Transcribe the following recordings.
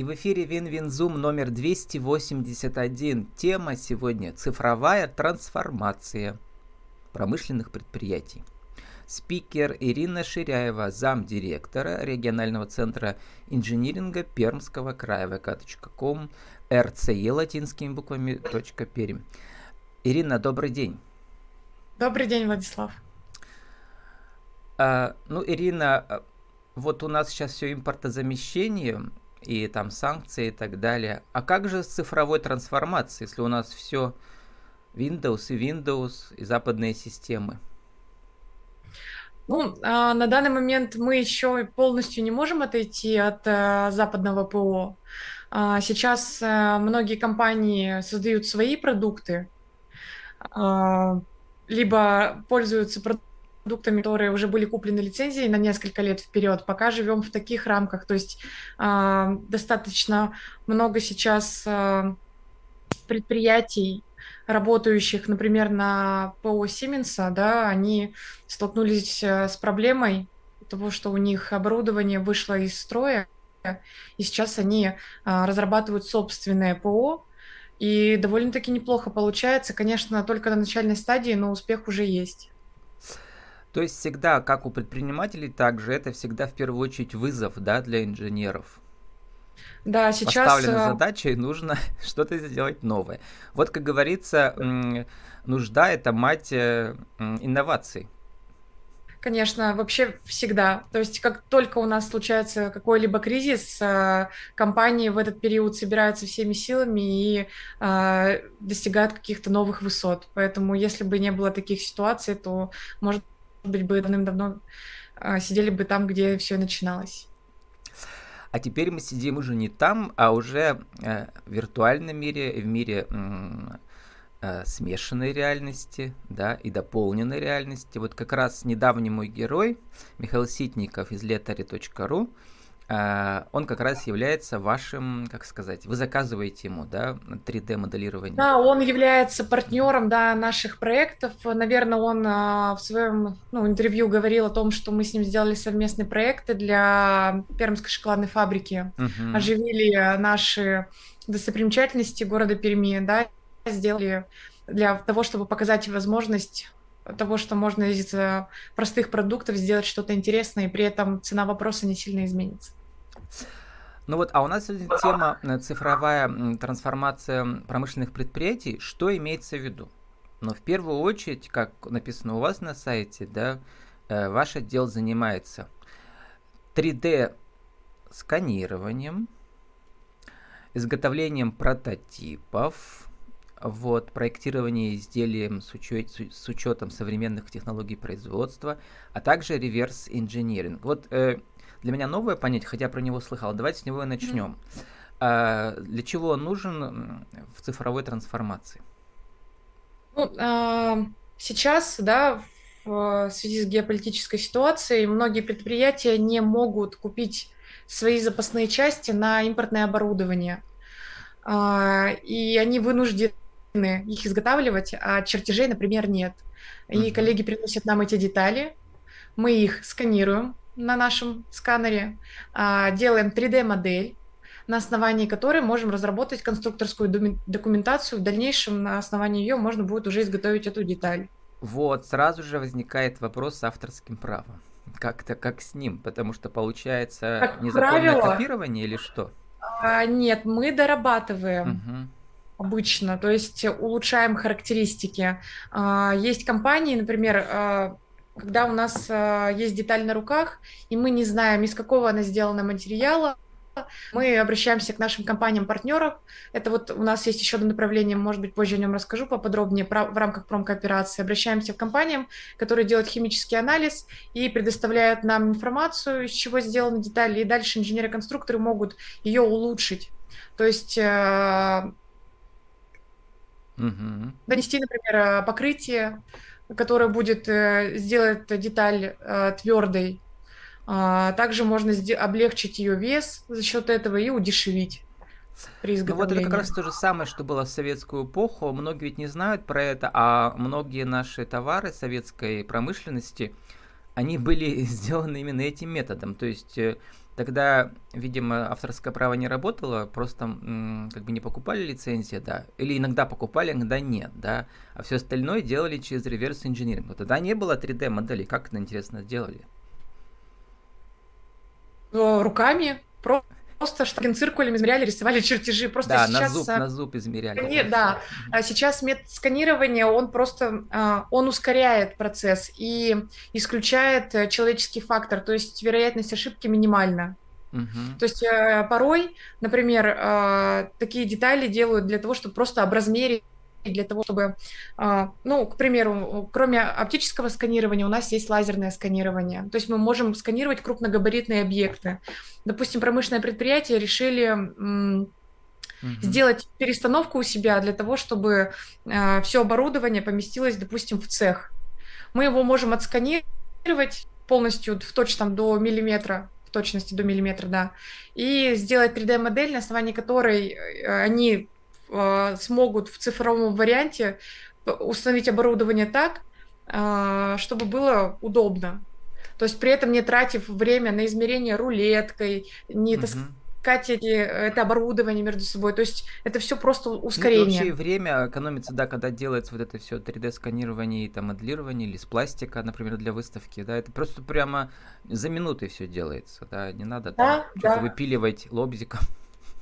И в эфире Вин-Вин-Зум номер 281. Тема сегодня – цифровая трансформация промышленных предприятий. Спикер Ирина Ширяева, замдиректора регионального центра инжиниринга Пермского края vk.com, rce латинскими буквами .перм. Ирина, добрый день. Добрый день, Владислав. А, ну, Ирина, а, вот у нас сейчас все импортозамещение, и там санкции и так далее. А как же с цифровой трансформацией, если у нас все Windows и Windows и западные системы? Ну, а, на данный момент мы еще полностью не можем отойти от а, западного ПО. А, сейчас а, многие компании создают свои продукты, а, либо пользуются продуктами продуктами, которые уже были куплены лицензией на несколько лет вперед, пока живем в таких рамках. То есть э, достаточно много сейчас э, предприятий, работающих, например, на ПО Сименса, да, они столкнулись э, с проблемой того, что у них оборудование вышло из строя, и сейчас они э, разрабатывают собственное ПО, и довольно-таки неплохо получается, конечно, только на начальной стадии, но успех уже есть. То есть всегда, как у предпринимателей, также это всегда в первую очередь вызов да, для инженеров. Да, сейчас... Поставлена э, задача, и нужно что-то сделать новое. Вот, как говорится, нужда – это мать э, инноваций. Конечно, вообще всегда. То есть как только у нас случается какой-либо кризис, э, компании в этот период собираются всеми силами и достигают каких-то новых высот. Поэтому если бы не было таких ситуаций, то, может быть, бы давным-давно а, сидели бы там, где все начиналось. А теперь мы сидим уже не там, а уже э, в виртуальном мире, в мире э, смешанной реальности, да, и дополненной реальности. Вот как раз недавний мой герой, Михаил Ситников из а, он как раз является вашим, как сказать, вы заказываете ему, да, 3D-моделирование. Да, он является партнером, да, наших проектов. Наверное, он а, в своем ну, интервью говорил о том, что мы с ним сделали совместные проекты для Пермской шоколадной фабрики, угу. оживили наши достопримечательности города Перми, да, сделали для того, чтобы показать возможность того, что можно из э, простых продуктов сделать что-то интересное, и при этом цена вопроса не сильно изменится. Ну вот, а у нас сегодня тема э, цифровая трансформация промышленных предприятий. Что имеется в виду? Но в первую очередь, как написано у вас на сайте, да, э, ваш отдел занимается 3D сканированием, изготовлением прототипов, вот, проектирование изделий с, учет, с учетом современных технологий производства, а также реверс-инжиниринг. Вот э, для меня новое понятие, хотя про него слыхал. Давайте с него и начнем. Mm-hmm. А, для чего он нужен в цифровой трансформации? Ну, а, сейчас, да, в связи с геополитической ситуацией, многие предприятия не могут купить свои запасные части на импортное оборудование. А, и они вынуждены их изготавливать, а чертежей, например, нет. И коллеги приносят нам эти детали, мы их сканируем, на нашем сканере, а, делаем 3D-модель, на основании которой можем разработать конструкторскую документацию. В дальнейшем на основании ее можно будет уже изготовить эту деталь. Вот, сразу же возникает вопрос с авторским правом. Как-то как с ним, потому что получается как незаконное правило, копирование или что? А, нет, мы дорабатываем. Угу обычно, то есть улучшаем характеристики. А, есть компании, например, а, когда у нас э, есть деталь на руках, и мы не знаем, из какого она сделана материала, мы обращаемся к нашим компаниям-партнерам. Это вот у нас есть еще одно направление, может быть, позже о нем расскажу поподробнее в рамках промкооперации. Обращаемся к компаниям, которые делают химический анализ и предоставляют нам информацию, из чего сделаны детали, и дальше инженеры-конструкторы могут ее улучшить. То есть э, угу. донести, например, покрытие, которая будет э, сделать деталь э, твердой. А, также можно облегчить ее вес за счет этого и удешевить. При ну вот это как раз то же самое, что было в советскую эпоху. Многие ведь не знают про это, а многие наши товары советской промышленности, они были сделаны именно этим методом. То есть э, тогда, видимо, авторское право не работало, просто как бы не покупали лицензии, да, или иногда покупали, иногда нет, да, а все остальное делали через реверс инжиниринг. Но тогда не было 3D моделей, как это интересно сделали? Руками, просто просто штабным циркулем измеряли, рисовали чертежи. Просто да, сейчас, на зуб, на зуб измеряли. Не, да, а сейчас метод сканирования, он просто, а, он ускоряет процесс и исключает э, человеческий фактор, то есть вероятность ошибки минимальна. Угу. То есть э, порой, например, а, такие детали делают для того, чтобы просто образмерить для того, чтобы, а, ну, к примеру, кроме оптического сканирования, у нас есть лазерное сканирование. То есть мы можем сканировать крупногабаритные объекты. Допустим, промышленное предприятие решили угу. сделать перестановку у себя для того, чтобы а, все оборудование поместилось, допустим, в цех. Мы его можем отсканировать полностью в точном до миллиметра, в точности до миллиметра, да, и сделать 3D-модель, на основании которой э, они э, смогут в цифровом варианте установить оборудование так, э, чтобы было удобно. То есть при этом не тратив время на измерение рулеткой, не угу. таскать эти, это оборудование между собой. То есть это все просто ускорение. Ну, вообще время экономится, да, когда делается вот это все 3D-сканирование и там моделирование или с пластика, например, для выставки, да, это просто прямо за минуты все делается, да, не надо да, там да. что-то выпиливать лобзиком.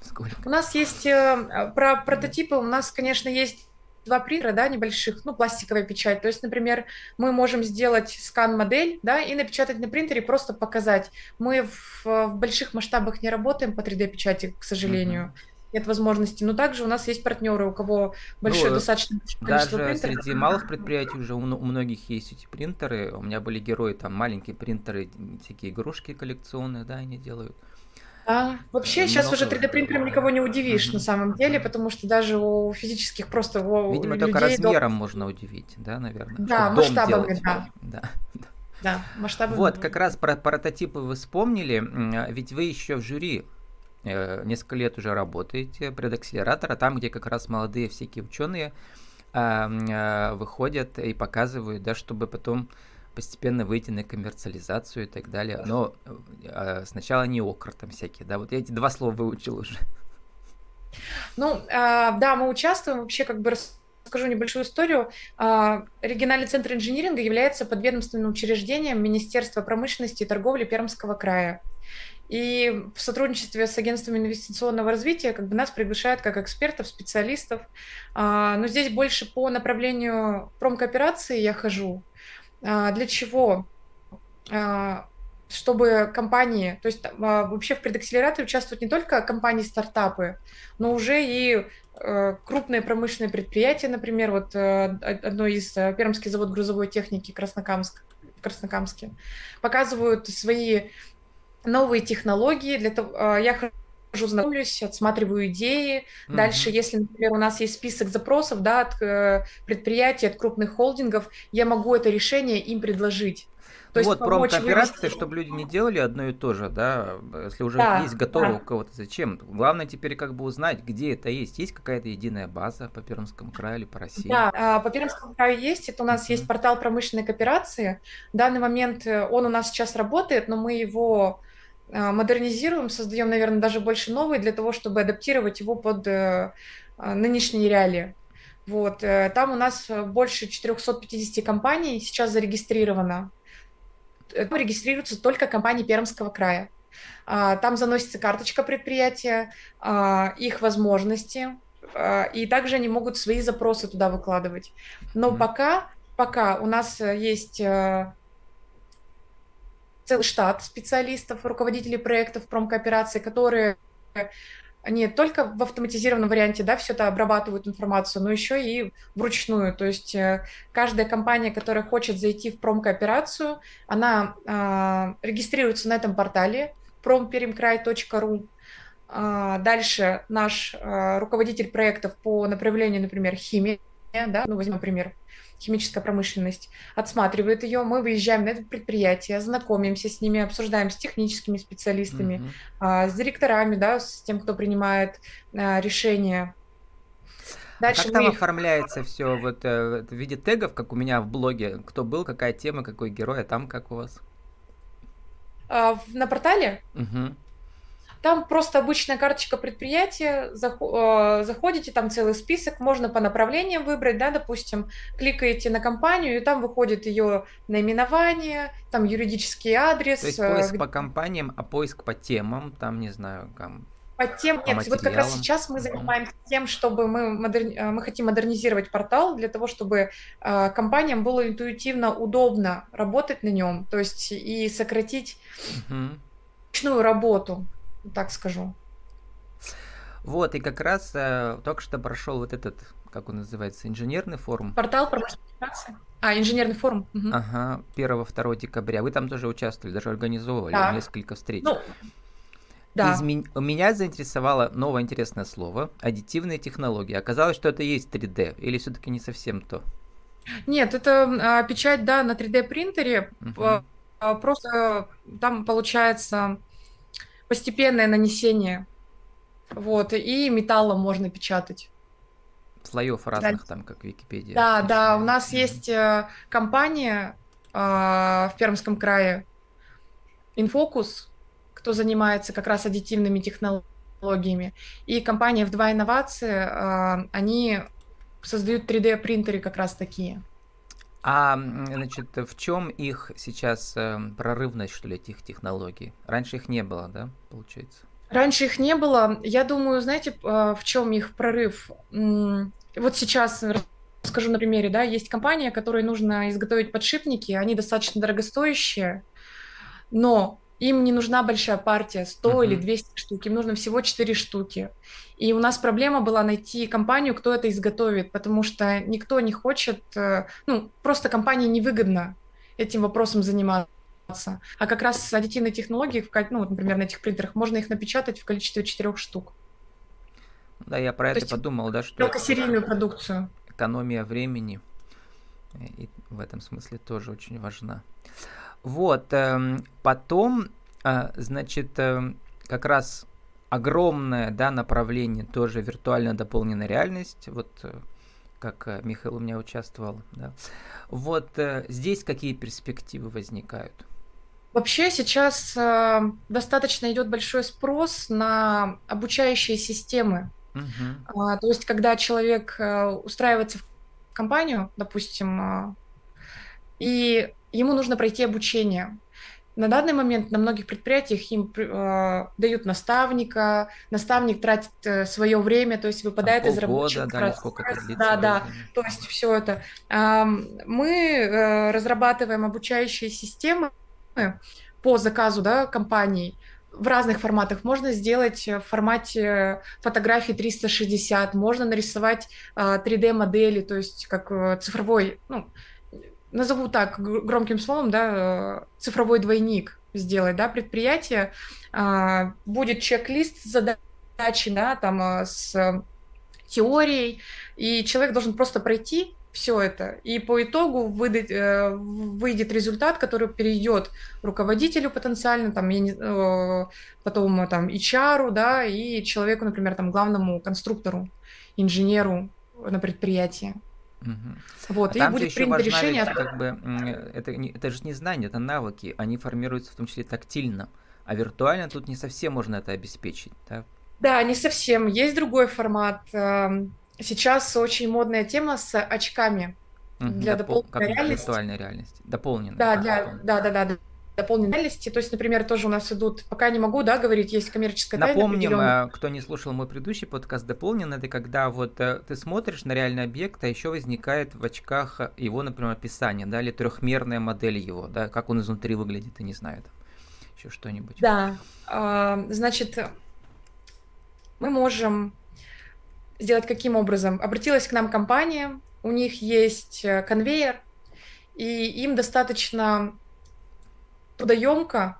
Сколько? У нас есть э, про прототипы, у нас, конечно, есть два принтера, да, небольших, ну, пластиковая печать. То есть, например, мы можем сделать скан-модель, да, и напечатать на принтере, просто показать. Мы в, в больших масштабах не работаем по 3D-печати, к сожалению. Mm-hmm нет возможности. Но также у нас есть партнеры, у кого большое ну, достаточно количество даже принтеров. среди малых предприятий уже у, у многих есть эти принтеры. У меня были герои, там маленькие принтеры, всякие игрушки коллекционные, да, они делают. А, вообще Много... сейчас уже 3D принтером никого не удивишь mm-hmm. на самом деле, потому что даже у физических просто у Видимо, людей только размером дом... можно удивить, да, наверное. Да, масштабами, да. да. Да, масштабы. Вот, как раз про прототипы вы вспомнили, ведь вы еще в жюри э, несколько лет уже работаете, предакселератора, там, где как раз молодые всякие ученые э, выходят и показывают, да, чтобы потом постепенно выйти на коммерциализацию и так далее. Но э, сначала не окр там всякие, да, вот я эти два слова выучил уже. Ну, э, да, мы участвуем, вообще как бы расскажу небольшую историю. Э, региональный центр инжиниринга является подведомственным учреждением Министерства промышленности и торговли Пермского края. И в сотрудничестве с агентством инвестиционного развития как бы нас приглашают как экспертов, специалистов. А, но здесь больше по направлению промкооперации я хожу. А, для чего? А, чтобы компании, то есть а, вообще в предакселераторе участвуют не только компании-стартапы, но уже и э, крупные промышленные предприятия, например, вот э, одно из э, Пермский завод грузовой техники Краснокамск, в Краснокамске, показывают свои новые технологии. Для того, я хожу, знакомлюсь, отсматриваю идеи. Mm-hmm. Дальше, если, например, у нас есть список запросов да, от э, предприятий, от крупных холдингов, я могу это решение им предложить. То вот, промкооперации, вывести... чтобы люди не делали одно и то же, да, если уже да, есть готово да. у кого-то, зачем? Главное теперь как бы узнать, где это есть. Есть какая-то единая база по Пермскому краю или по России? Да, а, по Пермскому краю есть. Это у нас mm-hmm. есть портал промышленной кооперации. В данный момент э, он у нас сейчас работает, но мы его модернизируем, создаем, наверное, даже больше новый для того, чтобы адаптировать его под э, а, нынешние реалии. Вот. Э, там у нас больше 450 компаний сейчас зарегистрировано. Там регистрируются только компании Пермского края. А, там заносится карточка предприятия, их возможности, и также они могут свои запросы туда выкладывать. Но пока, пока у нас есть э, целый штат специалистов, руководителей проектов промкооперации, которые не только в автоматизированном варианте, да, все это обрабатывают информацию, но еще и вручную. То есть э, каждая компания, которая хочет зайти в промкооперацию, она э, регистрируется на этом портале promperimkrай.ru. Э, а, дальше наш э, руководитель проектов по направлению, например, химия, да, ну возьмем пример, химическая промышленность, отсматривает ее, мы выезжаем на это предприятие, знакомимся с ними, обсуждаем с техническими специалистами, mm-hmm. а, с директорами, да, с тем, кто принимает а, решения. Дальше а как там их... оформляется все вот э, в виде тегов, как у меня в блоге, кто был, какая тема, какой герой, а там как у вас? А, на портале? Угу. Там просто обычная карточка предприятия, э, заходите, там целый список, можно по направлениям выбрать, да, допустим, кликаете на компанию, и там выходит ее наименование, там юридический адрес. То есть поиск по компаниям, а поиск по темам, там, не знаю, там по тем, нет, вот как раз сейчас мы занимаемся тем, чтобы мы, модерни... Э, мы хотим модернизировать портал для того, чтобы э, компаниям было интуитивно удобно работать на нем, то есть и сократить угу. ручную работу, так скажу. Вот, и как раз э, только что прошел вот этот, как он называется, инженерный форум. Портал про А, инженерный форум. Угу. Ага, 1-2 декабря. Вы там тоже участвовали, даже организовывали да. несколько встреч. Ну, да. Измен... Меня заинтересовало новое интересное слово – аддитивные технологии. Оказалось, что это есть 3D, или все-таки не совсем то? Нет, это а, печать, да, на 3D принтере. Угу. А, просто там получается постепенное нанесение. Вот, и металлом можно печатать. Слоев разных, да. там, как Википедия. Да, пишет. да, у нас mm есть э, компания э, в Пермском крае, Infocus, кто занимается как раз аддитивными технологиями. И компания в2 инновации, а, они создают 3D принтеры как раз такие. А, значит, в чем их сейчас э, прорывность, что ли, этих технологий? Раньше их не было, да, получается? Раньше их не было. Я думаю, знаете, а, в чем их прорыв? Вот сейчас скажу на примере, да, есть компания, которой нужно изготовить подшипники, они достаточно дорогостоящие, но им не нужна большая партия, 100 uh-huh. или 200 штук, им нужно всего 4 штуки. И у нас проблема была найти компанию, кто это изготовит, потому что никто не хочет, э, ну, просто компании невыгодно этим вопросом заниматься. А как раз аддитивные технологии, ну, например, на этих принтерах, можно их напечатать в количестве 4 штук. Да, я про То это подумал, да, что... Только серийную продукцию. Экономия времени и в этом смысле тоже очень важна. Вот, эм, потом, а, значит, эм, как раз огромное, да, направление тоже виртуально дополненная реальность, вот э, как э, Михаил у меня участвовал, да. Вот э, здесь какие перспективы возникают? Вообще сейчас э, достаточно идет большой спрос на обучающие системы. А, то есть, когда человек э, устраивается в компанию, допустим, э, и ему нужно пройти обучение. На данный момент на многих предприятиях им э, дают наставника, наставник тратит э, свое время, то есть выпадает Там из рабочего да, процесса. Да, да, то есть все это. Э, мы э, разрабатываем обучающие системы по заказу да, компаний в разных форматах. Можно сделать в формате фотографии 360, можно нарисовать э, 3D-модели, то есть как э, цифровой, ну, назову так громким словом, да, э, цифровой двойник сделать, да, предприятие, а, будет чек-лист задачи, да, там э, с теорией, и человек должен просто пройти все это, и по итогу выдать, э, выйдет результат, который перейдет руководителю потенциально, там, потом там HR, да, и человеку, например, там, главному конструктору, инженеру на предприятии. Угу. Вот, а и будет принято решение. Ведь, как бы, это, это же не знания, это навыки. Они формируются в том числе тактильно. А виртуально тут не совсем можно это обеспечить. Да, да не совсем. Есть другой формат. Эм, сейчас очень модная тема с очками для Допол- дополненной реальности. Виртуальной реальности. Дополненной. Да, для, да, да, да дополненной реальности. То есть, например, тоже у нас идут, пока не могу, да, говорить, есть коммерческая тайна. Напомним, э, кто не слушал мой предыдущий подкаст дополнен, это когда вот э, ты смотришь на реальный объект, а еще возникает в очках его, например, описание, да, или трехмерная модель его, да, как он изнутри выглядит, я не знаю, там, еще что-нибудь. Да, а, значит, мы можем сделать каким образом? Обратилась к нам компания, у них есть э, конвейер, и им достаточно трудоемко,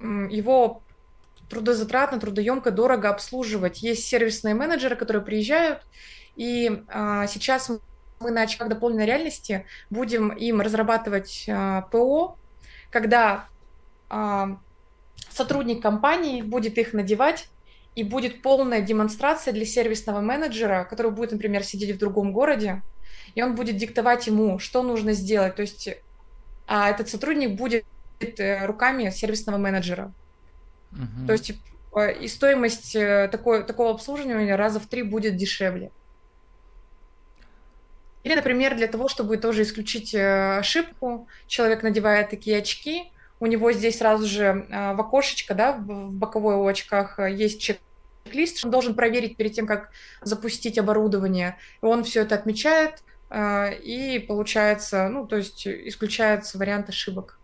его трудозатратно, трудоемко, дорого обслуживать. Есть сервисные менеджеры, которые приезжают, и а, сейчас мы на очках дополненной реальности будем им разрабатывать а, ПО, когда а, сотрудник компании будет их надевать, и будет полная демонстрация для сервисного менеджера, который будет, например, сидеть в другом городе, и он будет диктовать ему, что нужно сделать. То есть а этот сотрудник будет руками сервисного менеджера. Угу. То есть и стоимость э, такой, такого обслуживания раза в три будет дешевле. Или, например, для того, чтобы тоже исключить э, ошибку, человек надевает такие очки, у него здесь сразу же э, в окошечко, да, в боковой у очках есть чек-лист, он должен проверить перед тем, как запустить оборудование. И он все это отмечает, и получается, ну, то есть исключается вариант ошибок.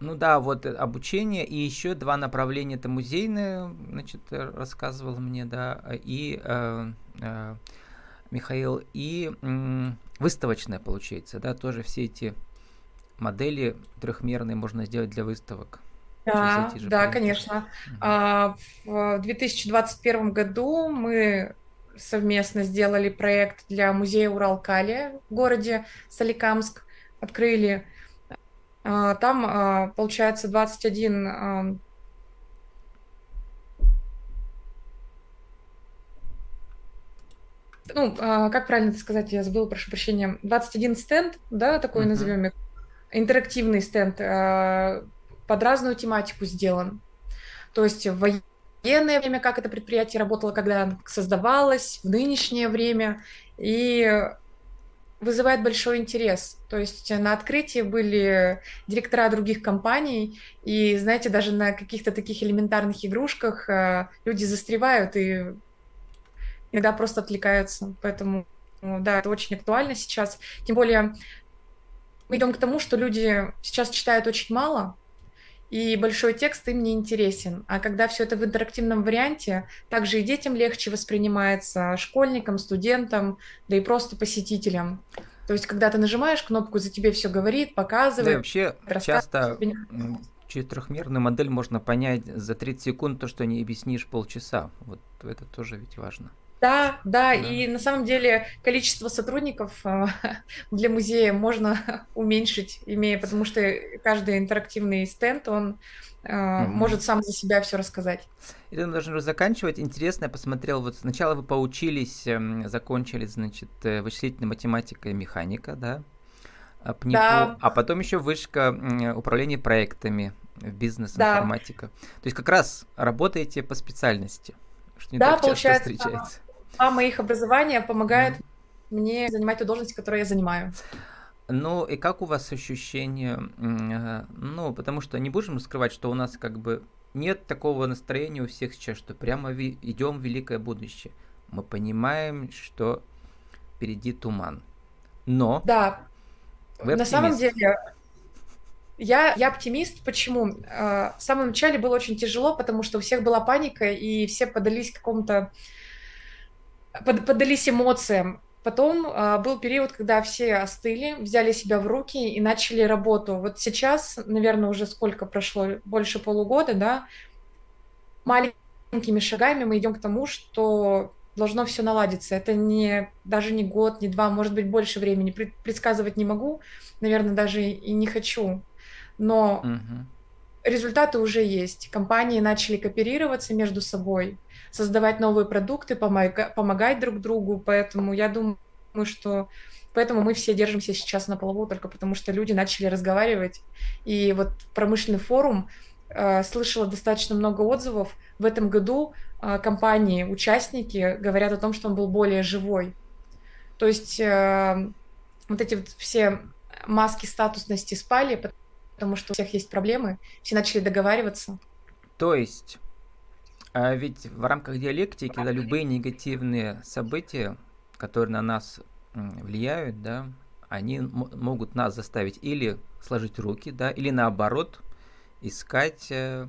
Ну да, вот э, обучение и еще два направления. Это музейное, значит, э, рассказывал мне, да, и э, э, Михаил, и э, выставочное, получается, да, тоже все эти модели трехмерные можно сделать для выставок. Да, да, конечно. Угу. А, в 2021 году мы совместно сделали проект для музея Уралкалия в городе Соликамск. Открыли там, а, получается, 21 а, ну, как правильно это сказать, я забыла, прошу прощения, 21 стенд, да, такой uh-huh. назовем, интерактивный стенд, под разную тематику сделан. То есть в военное время, как это предприятие работало, когда создавалось, в нынешнее время, и вызывает большой интерес. То есть на открытии были директора других компаний, и, знаете, даже на каких-то таких элементарных игрушках э, люди застревают и иногда просто отвлекаются. Поэтому, да, это очень актуально сейчас. Тем более мы идем к тому, что люди сейчас читают очень мало, и большой текст им не интересен. А когда все это в интерактивном варианте, также и детям легче воспринимается, школьникам, студентам, да и просто посетителям. То есть, когда ты нажимаешь кнопку, за тебе все говорит, показывает. Да, и вообще часто через трехмерную модель можно понять за 30 секунд то, что не объяснишь полчаса. Вот это тоже ведь важно. Да, да, да, и на самом деле количество сотрудников а, для музея можно уменьшить, имея, потому что каждый интерактивный стенд, он Uh-huh. может сам за себя все рассказать. И мы должны заканчивать. Интересно, я посмотрел, вот сначала вы поучились, эм, закончили, значит, э, вычислительная математика и механика, да? А, ПНИПу, да. а потом еще вышка управления проектами, бизнес-информатика. Да. То есть как раз работаете по специальности, что не да, так часто встречается. Два моих образования помогают mm. мне занимать ту должность, которую я занимаю. Ну и как у вас ощущение? Э, ну, потому что не будем скрывать, что у нас как бы нет такого настроения у всех сейчас, что прямо ви- идем в великое будущее. Мы понимаем, что впереди туман. Но... Да, на самом деле я, я оптимист. Почему? Э, в самом начале было очень тяжело, потому что у всех была паника, и все подались какому-то под, поддались эмоциям. Потом э, был период, когда все остыли, взяли себя в руки и начали работу. Вот сейчас, наверное, уже сколько прошло, больше полугода, да, маленькими шагами мы идем к тому, что должно все наладиться. Это не даже не год, не два, может быть, больше времени. Предсказывать не могу, наверное, даже и не хочу. Но угу. результаты уже есть. Компании начали кооперироваться между собой создавать новые продукты, помогать, помогать друг другу. Поэтому я думаю, что Поэтому мы все держимся сейчас на плаву только потому, что люди начали разговаривать. И вот промышленный форум э, слышала достаточно много отзывов. В этом году э, компании, участники говорят о том, что он был более живой. То есть э, вот эти вот все маски статусности спали, потому что у всех есть проблемы, все начали договариваться. То есть а ведь в рамках диалектики, когда любые негативные события, которые на нас влияют, да, они могут нас заставить или сложить руки, да, или наоборот искать, э,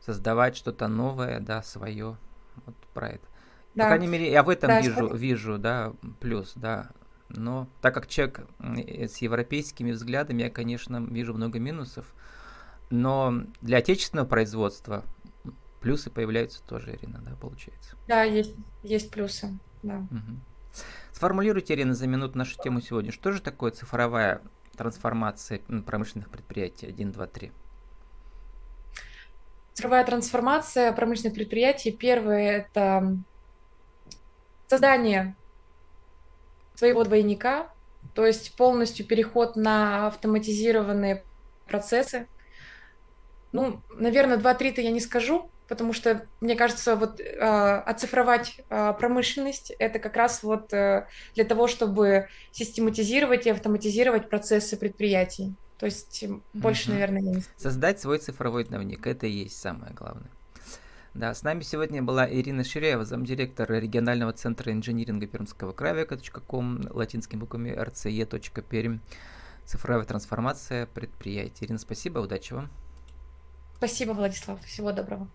создавать что-то новое, да, свое. Вот про это. Да. По крайней мере, я в этом да, вижу, вижу, да, плюс, да. Но так как человек с европейскими взглядами, я, конечно, вижу много минусов. Но для отечественного производства плюсы появляются тоже, Ирина, да, получается? Да, есть, есть плюсы, да. Угу. Сформулируйте, Ирина, за минуту нашу тему сегодня. Что же такое цифровая трансформация промышленных предприятий? 1, 2, 3. Цифровая трансформация промышленных предприятий. Первое – это создание своего двойника, то есть полностью переход на автоматизированные процессы, Ну, наверное, 2-3-то я не скажу, потому что, мне кажется, вот э, оцифровать э, промышленность — это как раз вот э, для того, чтобы систематизировать и автоматизировать процессы предприятий. То есть больше, угу. наверное, не. Создать свой цифровой дневник — это и есть самое главное. Да, с нами сегодня была Ирина Ширяева, замдиректора регионального центра инжиниринга Пермского края, .ком, латинскими буквами rce.perm, цифровая трансформация предприятий. Ирина, спасибо, удачи вам. Спасибо, Владислав. Всего доброго.